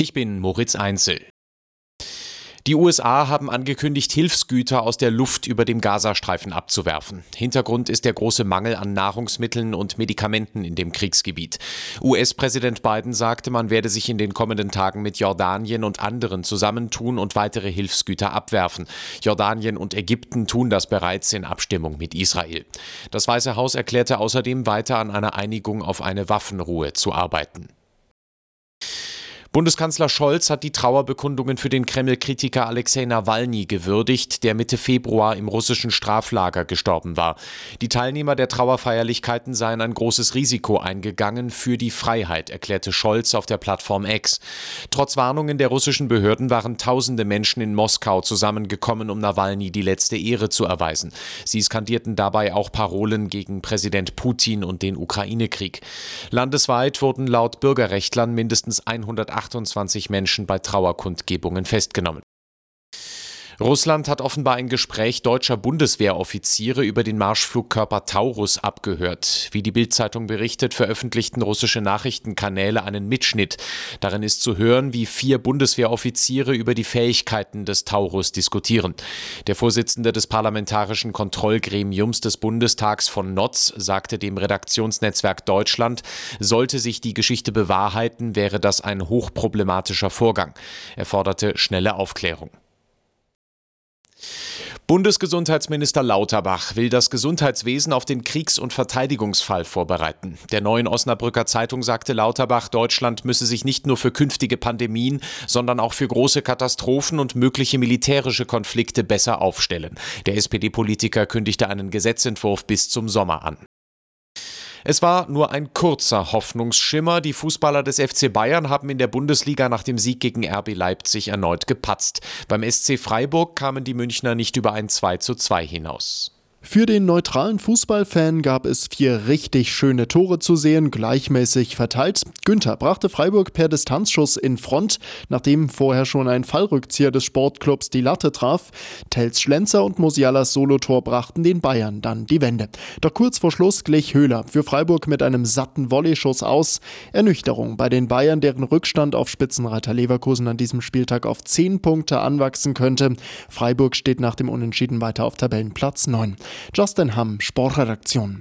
Ich bin Moritz Einzel. Die USA haben angekündigt, Hilfsgüter aus der Luft über dem Gazastreifen abzuwerfen. Hintergrund ist der große Mangel an Nahrungsmitteln und Medikamenten in dem Kriegsgebiet. US-Präsident Biden sagte, man werde sich in den kommenden Tagen mit Jordanien und anderen zusammentun und weitere Hilfsgüter abwerfen. Jordanien und Ägypten tun das bereits in Abstimmung mit Israel. Das Weiße Haus erklärte außerdem weiter an einer Einigung auf eine Waffenruhe zu arbeiten. Bundeskanzler Scholz hat die Trauerbekundungen für den Kreml-Kritiker Alexei Nawalny gewürdigt, der Mitte Februar im russischen Straflager gestorben war. Die Teilnehmer der Trauerfeierlichkeiten seien ein großes Risiko eingegangen für die Freiheit, erklärte Scholz auf der Plattform X. Trotz Warnungen der russischen Behörden waren tausende Menschen in Moskau zusammengekommen, um Nawalny die letzte Ehre zu erweisen. Sie skandierten dabei auch Parolen gegen Präsident Putin und den Ukraine-Krieg. Landesweit wurden laut Bürgerrechtlern mindestens 180 28 Menschen bei Trauerkundgebungen festgenommen. Russland hat offenbar ein Gespräch deutscher Bundeswehroffiziere über den Marschflugkörper Taurus abgehört. Wie die Bildzeitung berichtet, veröffentlichten russische Nachrichtenkanäle einen Mitschnitt. Darin ist zu hören, wie vier Bundeswehroffiziere über die Fähigkeiten des Taurus diskutieren. Der Vorsitzende des parlamentarischen Kontrollgremiums des Bundestags von Notz sagte dem Redaktionsnetzwerk Deutschland, sollte sich die Geschichte bewahrheiten, wäre das ein hochproblematischer Vorgang. Er forderte schnelle Aufklärung. Bundesgesundheitsminister Lauterbach will das Gesundheitswesen auf den Kriegs- und Verteidigungsfall vorbereiten. Der neuen Osnabrücker Zeitung sagte Lauterbach, Deutschland müsse sich nicht nur für künftige Pandemien, sondern auch für große Katastrophen und mögliche militärische Konflikte besser aufstellen. Der SPD-Politiker kündigte einen Gesetzentwurf bis zum Sommer an. Es war nur ein kurzer Hoffnungsschimmer. Die Fußballer des FC Bayern haben in der Bundesliga nach dem Sieg gegen RB Leipzig erneut gepatzt. Beim SC Freiburg kamen die Münchner nicht über ein 2 zu 2 hinaus. Für den neutralen Fußballfan gab es vier richtig schöne Tore zu sehen, gleichmäßig verteilt. Günther brachte Freiburg per Distanzschuss in Front, nachdem vorher schon ein Fallrückzieher des Sportclubs die Latte traf. Tels Schlenzer und Musialas Solotor brachten den Bayern dann die Wende. Doch kurz vor Schluss glich Höhler für Freiburg mit einem satten Volleyschuss aus. Ernüchterung bei den Bayern, deren Rückstand auf Spitzenreiter Leverkusen an diesem Spieltag auf zehn Punkte anwachsen könnte. Freiburg steht nach dem Unentschieden weiter auf Tabellenplatz 9. Justin Hamm, Sportredaktion.